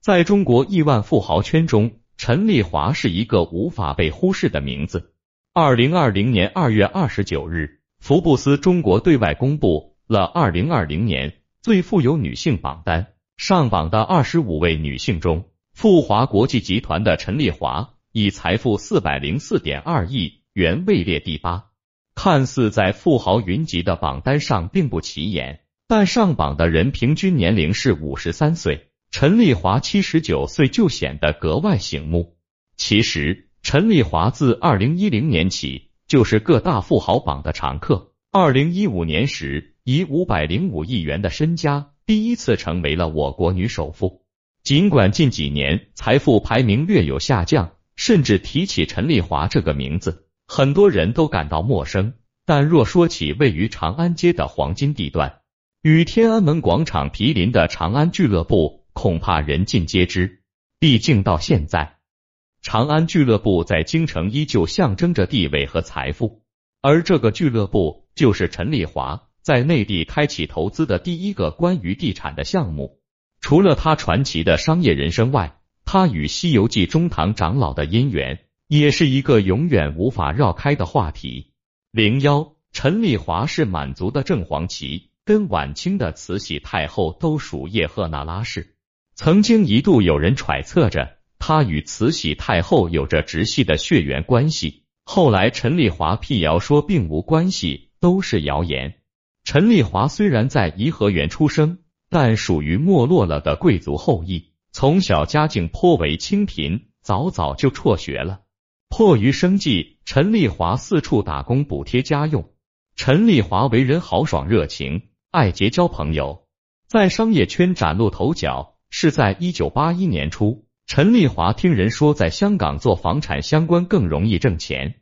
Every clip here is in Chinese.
在中国亿万富豪圈中，陈丽华是一个无法被忽视的名字。二零二零年二月二十九日，福布斯中国对外公布了二零二零年最富有女性榜单，上榜的二十五位女性中，富华国际集团的陈丽华以财富四百零四点二亿元位列第八。看似在富豪云集的榜单上并不起眼，但上榜的人平均年龄是五十三岁。陈丽华七十九岁就显得格外醒目。其实，陈丽华自二零一零年起就是各大富豪榜的常客。二零一五年时，以五百零五亿元的身家，第一次成为了我国女首富。尽管近几年财富排名略有下降，甚至提起陈丽华这个名字，很多人都感到陌生。但若说起位于长安街的黄金地段，与天安门广场毗邻的长安俱乐部。恐怕人尽皆知。毕竟到现在，长安俱乐部在京城依旧象征着地位和财富，而这个俱乐部就是陈丽华在内地开启投资的第一个关于地产的项目。除了他传奇的商业人生外，他与《西游记》中唐长老的姻缘也是一个永远无法绕开的话题。零幺，陈丽华是满族的正黄旗，跟晚清的慈禧太后都属叶赫那拉氏。曾经一度有人揣测着他与慈禧太后有着直系的血缘关系，后来陈丽华辟谣说并无关系，都是谣言。陈丽华虽然在颐和园出生，但属于没落了的贵族后裔，从小家境颇为清贫，早早就辍学了。迫于生计，陈丽华四处打工补贴家用。陈丽华为人豪爽热情，爱结交朋友，在商业圈崭露头角。是在一九八一年初，陈丽华听人说在香港做房产相关更容易挣钱，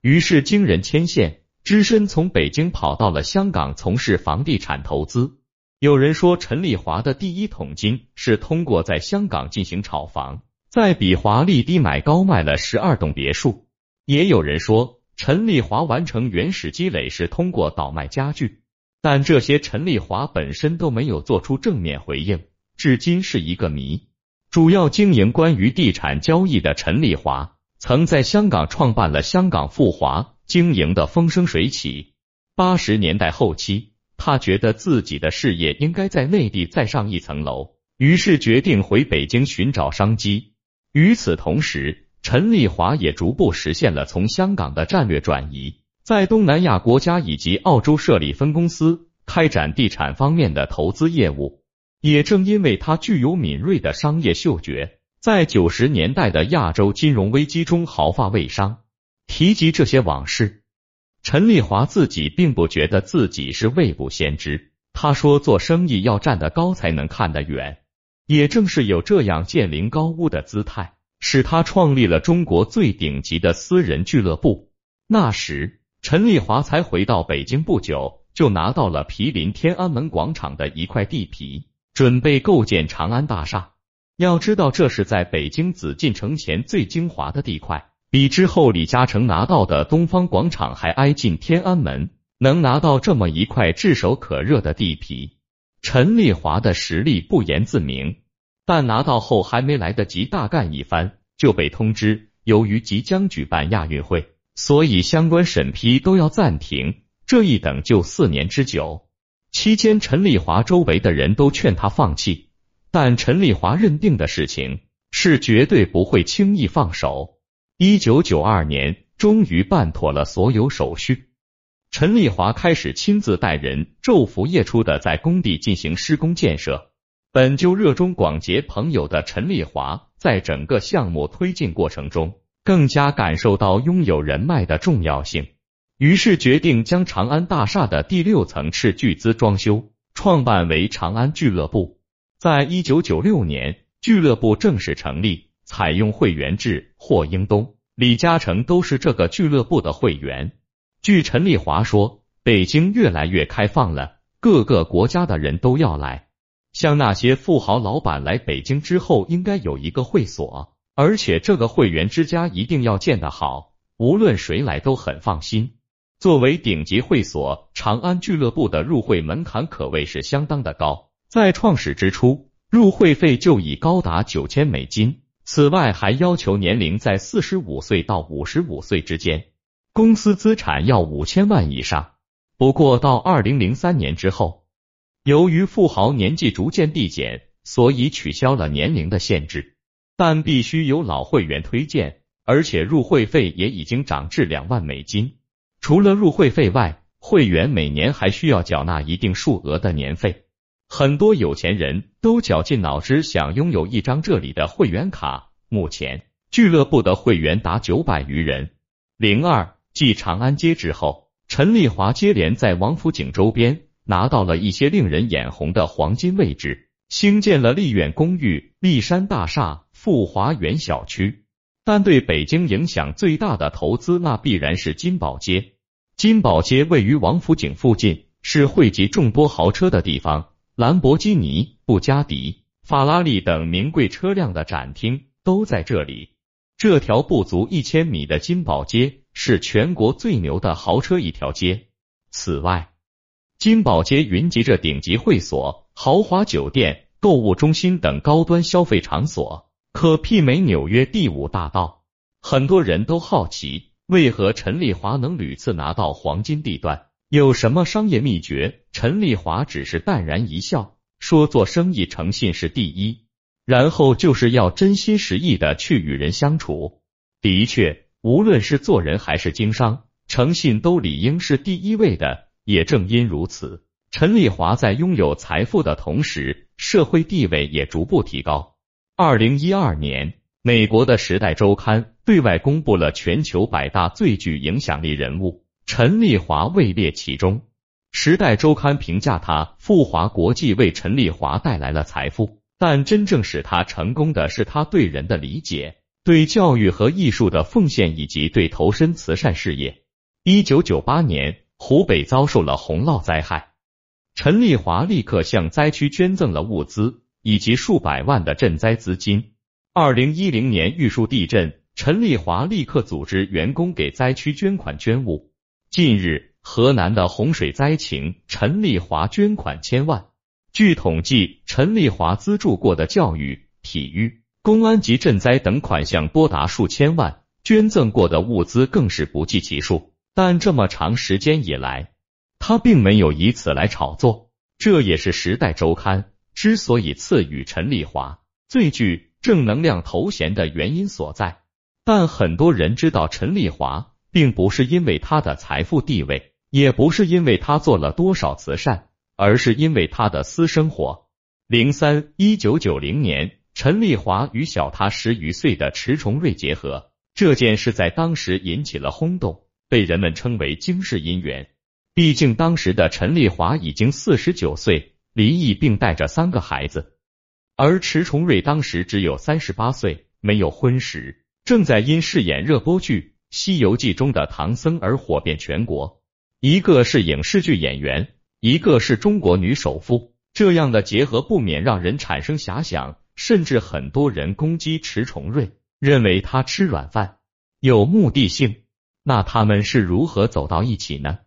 于是经人牵线，只身从北京跑到了香港从事房地产投资。有人说陈丽华的第一桶金是通过在香港进行炒房，在比华利低买高卖了十二栋别墅。也有人说陈丽华完成原始积累是通过倒卖家具，但这些陈丽华本身都没有做出正面回应。至今是一个谜。主要经营关于地产交易的陈丽华，曾在香港创办了香港富华，经营的风生水起。八十年代后期，他觉得自己的事业应该在内地再上一层楼，于是决定回北京寻找商机。与此同时，陈丽华也逐步实现了从香港的战略转移，在东南亚国家以及澳洲设立分公司，开展地产方面的投资业务。也正因为他具有敏锐的商业嗅觉，在九十年代的亚洲金融危机中毫发未伤。提及这些往事，陈丽华自己并不觉得自己是未卜先知。他说：“做生意要站得高才能看得远。”也正是有这样建临高屋的姿态，使他创立了中国最顶级的私人俱乐部。那时，陈丽华才回到北京不久，就拿到了毗邻天安门广场的一块地皮。准备构建长安大厦。要知道，这是在北京紫禁城前最精华的地块，比之后李嘉诚拿到的东方广场还挨近天安门。能拿到这么一块炙手可热的地皮，陈丽华的实力不言自明。但拿到后还没来得及大干一番，就被通知，由于即将举办亚运会，所以相关审批都要暂停。这一等就四年之久。期间，陈丽华周围的人都劝他放弃，但陈丽华认定的事情是绝对不会轻易放手。一九九二年，终于办妥了所有手续，陈丽华开始亲自带人昼伏夜出的在工地进行施工建设。本就热衷广结朋友的陈丽华，在整个项目推进过程中，更加感受到拥有人脉的重要性。于是决定将长安大厦的第六层斥巨资装修，创办为长安俱乐部。在一九九六年，俱乐部正式成立，采用会员制，霍英东、李嘉诚都是这个俱乐部的会员。据陈丽华说，北京越来越开放了，各个国家的人都要来。像那些富豪老板来北京之后，应该有一个会所，而且这个会员之家一定要建得好，无论谁来都很放心。作为顶级会所，长安俱乐部的入会门槛可谓是相当的高。在创始之初，入会费就已高达九千美金。此外，还要求年龄在四十五岁到五十五岁之间，公司资产要五千万以上。不过，到二零零三年之后，由于富豪年纪逐渐递减，所以取消了年龄的限制，但必须有老会员推荐，而且入会费也已经涨至两万美金。除了入会费外，会员每年还需要缴纳一定数额的年费。很多有钱人都绞尽脑汁想拥有一张这里的会员卡。目前俱乐部的会员达九百余人。零二继长安街之后。陈丽华接连在王府井周边拿到了一些令人眼红的黄金位置，兴建了丽苑公寓、丽山大厦、富华园小区。但对北京影响最大的投资，那必然是金宝街。金宝街位于王府井附近，是汇集众多豪车的地方，兰博基尼、布加迪、法拉利等名贵车辆的展厅都在这里。这条不足一千米的金宝街。是全国最牛的豪车一条街。此外，金宝街云集着顶级会所、豪华酒店、购物中心等高端消费场所，可媲美纽约第五大道。很多人都好奇，为何陈丽华能屡次拿到黄金地段，有什么商业秘诀？陈丽华只是淡然一笑，说：“做生意诚信是第一，然后就是要真心实意的去与人相处。”的确。无论是做人还是经商，诚信都理应是第一位的。也正因如此，陈丽华在拥有财富的同时，社会地位也逐步提高。二零一二年，美国的《时代周刊》对外公布了全球百大最具影响力人物，陈丽华位列其中。《时代周刊》评价他，富华国际为陈丽华带来了财富，但真正使他成功的是他对人的理解。对教育和艺术的奉献，以及对投身慈善事业。一九九八年，湖北遭受了洪涝灾害，陈丽华立刻向灾区捐赠了物资以及数百万的赈灾资金。二零一零年玉树地震，陈丽华立刻组织员工给灾区捐款捐物。近日，河南的洪水灾情，陈丽华捐款千万。据统计，陈丽华资助过的教育、体育。公安及赈灾等款项多达数千万，捐赠过的物资更是不计其数。但这么长时间以来，他并没有以此来炒作，这也是《时代周刊》之所以赐予陈丽华最具正能量头衔的原因所在。但很多人知道陈丽华，并不是因为他的财富地位，也不是因为他做了多少慈善，而是因为他的私生活。零三一九九零年。陈丽华与小他十余岁的迟重瑞结合，这件事在当时引起了轰动，被人们称为惊世姻缘。毕竟当时的陈丽华已经四十九岁，离异并带着三个孩子，而迟重瑞当时只有三十八岁，没有婚史，正在因饰演热播剧《西游记》中的唐僧而火遍全国。一个是影视剧演员，一个是中国女首富，这样的结合不免让人产生遐想。甚至很多人攻击迟重瑞，认为他吃软饭，有目的性。那他们是如何走到一起呢？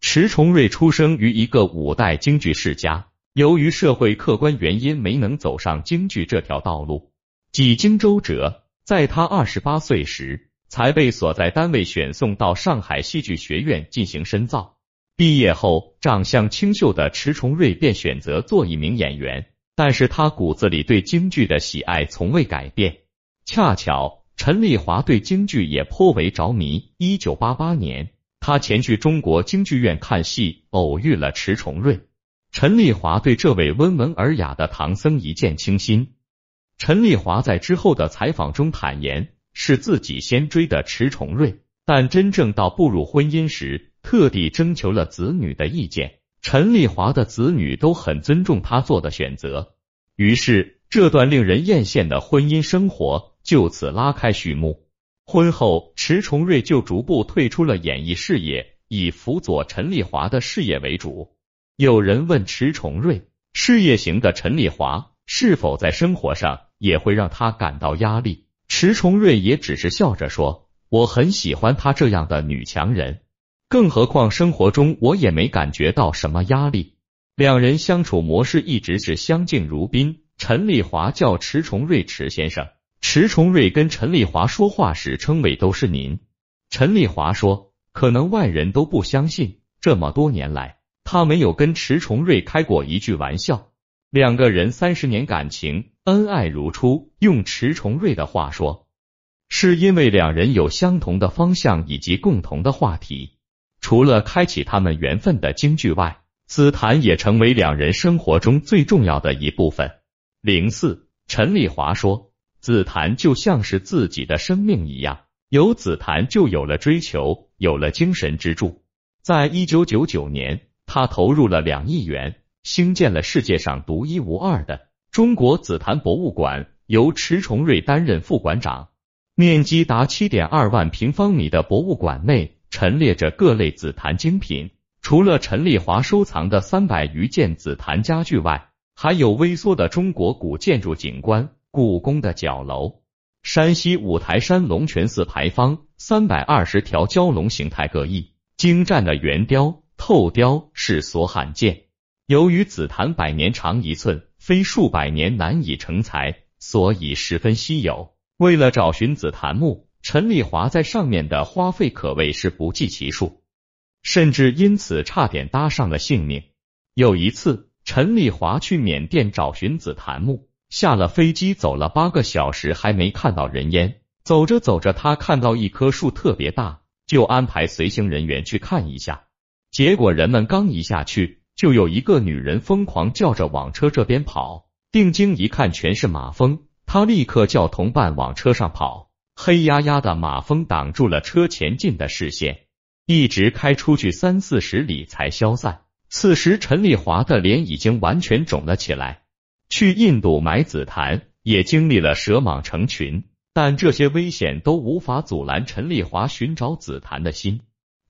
迟重瑞出生于一个五代京剧世家，由于社会客观原因，没能走上京剧这条道路。几经周折，在他二十八岁时，才被所在单位选送到上海戏剧学院进行深造。毕业后，长相清秀的迟重瑞便选择做一名演员。但是他骨子里对京剧的喜爱从未改变。恰巧陈丽华对京剧也颇为着迷。一九八八年，他前去中国京剧院看戏，偶遇了迟重瑞。陈丽华对这位温文尔雅的唐僧一见倾心。陈丽华在之后的采访中坦言，是自己先追的迟重瑞，但真正到步入婚姻时，特地征求了子女的意见。陈丽华的子女都很尊重他做的选择，于是这段令人艳羡的婚姻生活就此拉开序幕。婚后，迟重瑞就逐步退出了演艺事业，以辅佐陈丽华的事业为主。有人问迟重瑞，事业型的陈丽华是否在生活上也会让他感到压力？迟重瑞也只是笑着说：“我很喜欢她这样的女强人。”更何况生活中我也没感觉到什么压力，两人相处模式一直是相敬如宾，陈丽华叫迟重瑞迟先生，迟重瑞跟陈丽华说话时称谓都是您。陈丽华说，可能外人都不相信，这么多年来，他没有跟迟重瑞开过一句玩笑。两个人三十年感情，恩爱如初。用迟重瑞的话说，是因为两人有相同的方向以及共同的话题。除了开启他们缘分的京剧外，紫檀也成为两人生活中最重要的一部分。零四，陈丽华说，紫檀就像是自己的生命一样，有紫檀就有了追求，有了精神支柱。在一九九九年，他投入了两亿元，兴建了世界上独一无二的中国紫檀博物馆，由迟重瑞担任副馆长。面积达七点二万平方米的博物馆内。陈列着各类紫檀精品，除了陈丽华收藏的三百余件紫檀家具外，还有微缩的中国古建筑景观——故宫的角楼、山西五台山龙泉寺牌坊、三百二十条蛟龙形态各异、精湛的圆雕、透雕，世所罕见。由于紫檀百年长一寸，非数百年难以成材，所以十分稀有。为了找寻紫檀木。陈丽华在上面的花费可谓是不计其数，甚至因此差点搭上了性命。有一次，陈丽华去缅甸找寻紫檀木，下了飞机走了八个小时还没看到人烟。走着走着，他看到一棵树特别大，就安排随行人员去看一下。结果人们刚一下去，就有一个女人疯狂叫着往车这边跑。定睛一看，全是马蜂，他立刻叫同伴往车上跑。黑压压的马蜂挡住了车前进的视线，一直开出去三四十里才消散。此时，陈丽华的脸已经完全肿了起来。去印度买紫檀也经历了蛇蟒成群，但这些危险都无法阻拦陈丽华寻找紫檀的心。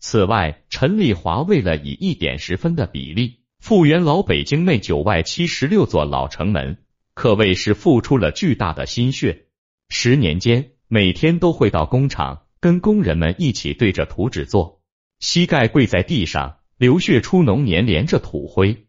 此外，陈丽华为了以一点十分的比例复原老北京内九外七十六座老城门，可谓是付出了巨大的心血。十年间。每天都会到工厂跟工人们一起对着图纸做，膝盖跪在地上，流血出脓粘连着土灰，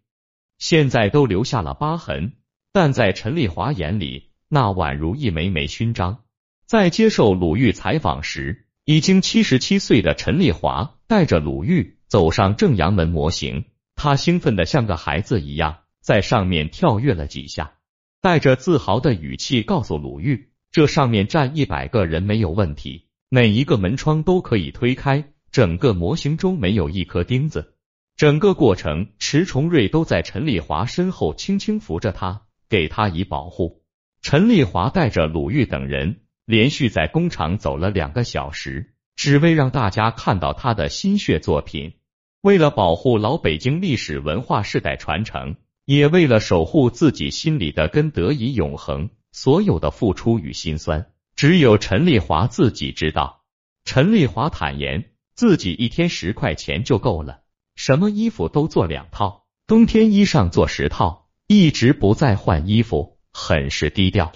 现在都留下了疤痕，但在陈丽华眼里，那宛如一枚枚勋章。在接受鲁豫采访时，已经七十七岁的陈丽华带着鲁豫走上正阳门模型，他兴奋的像个孩子一样，在上面跳跃了几下，带着自豪的语气告诉鲁豫。这上面站一百个人没有问题，每一个门窗都可以推开，整个模型中没有一颗钉子。整个过程，迟重瑞都在陈丽华身后轻轻扶着他，给他以保护。陈丽华带着鲁豫等人连续在工厂走了两个小时，只为让大家看到他的心血作品。为了保护老北京历史文化世代传承，也为了守护自己心里的根得以永恒。所有的付出与心酸，只有陈丽华自己知道。陈丽华坦言，自己一天十块钱就够了，什么衣服都做两套，冬天衣裳做十套，一直不再换衣服，很是低调。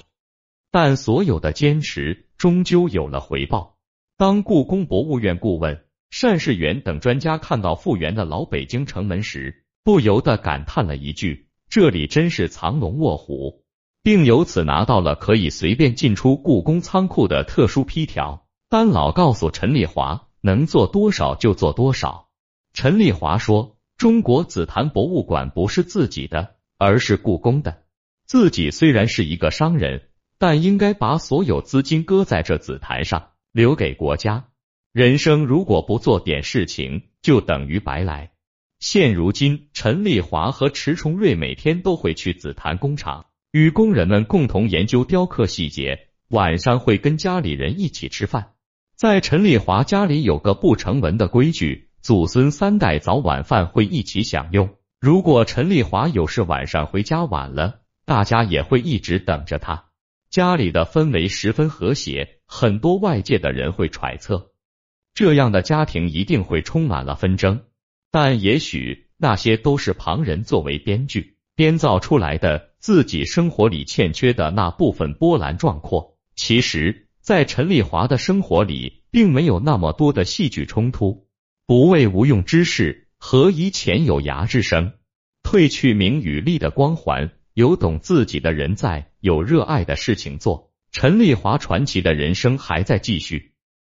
但所有的坚持终究有了回报。当故宫博物院顾问单世元等专家看到复原的老北京城门时，不由得感叹了一句：“这里真是藏龙卧虎。”并由此拿到了可以随便进出故宫仓库的特殊批条。丹老告诉陈丽华，能做多少就做多少。陈丽华说：“中国紫檀博物馆不是自己的，而是故宫的。自己虽然是一个商人，但应该把所有资金搁在这紫檀上，留给国家。人生如果不做点事情，就等于白来。”现如今，陈丽华和迟重瑞每天都会去紫檀工厂。与工人们共同研究雕刻细节，晚上会跟家里人一起吃饭。在陈丽华家里有个不成文的规矩，祖孙三代早晚饭会一起享用。如果陈丽华有事晚上回家晚了，大家也会一直等着他。家里的氛围十分和谐，很多外界的人会揣测，这样的家庭一定会充满了纷争。但也许那些都是旁人作为编剧编造出来的。自己生活里欠缺的那部分波澜壮阔，其实，在陈丽华的生活里，并没有那么多的戏剧冲突。不为无用之事，何以遣有涯之生？褪去名与利的光环，有懂自己的人在，有热爱的事情做。陈丽华传奇的人生还在继续。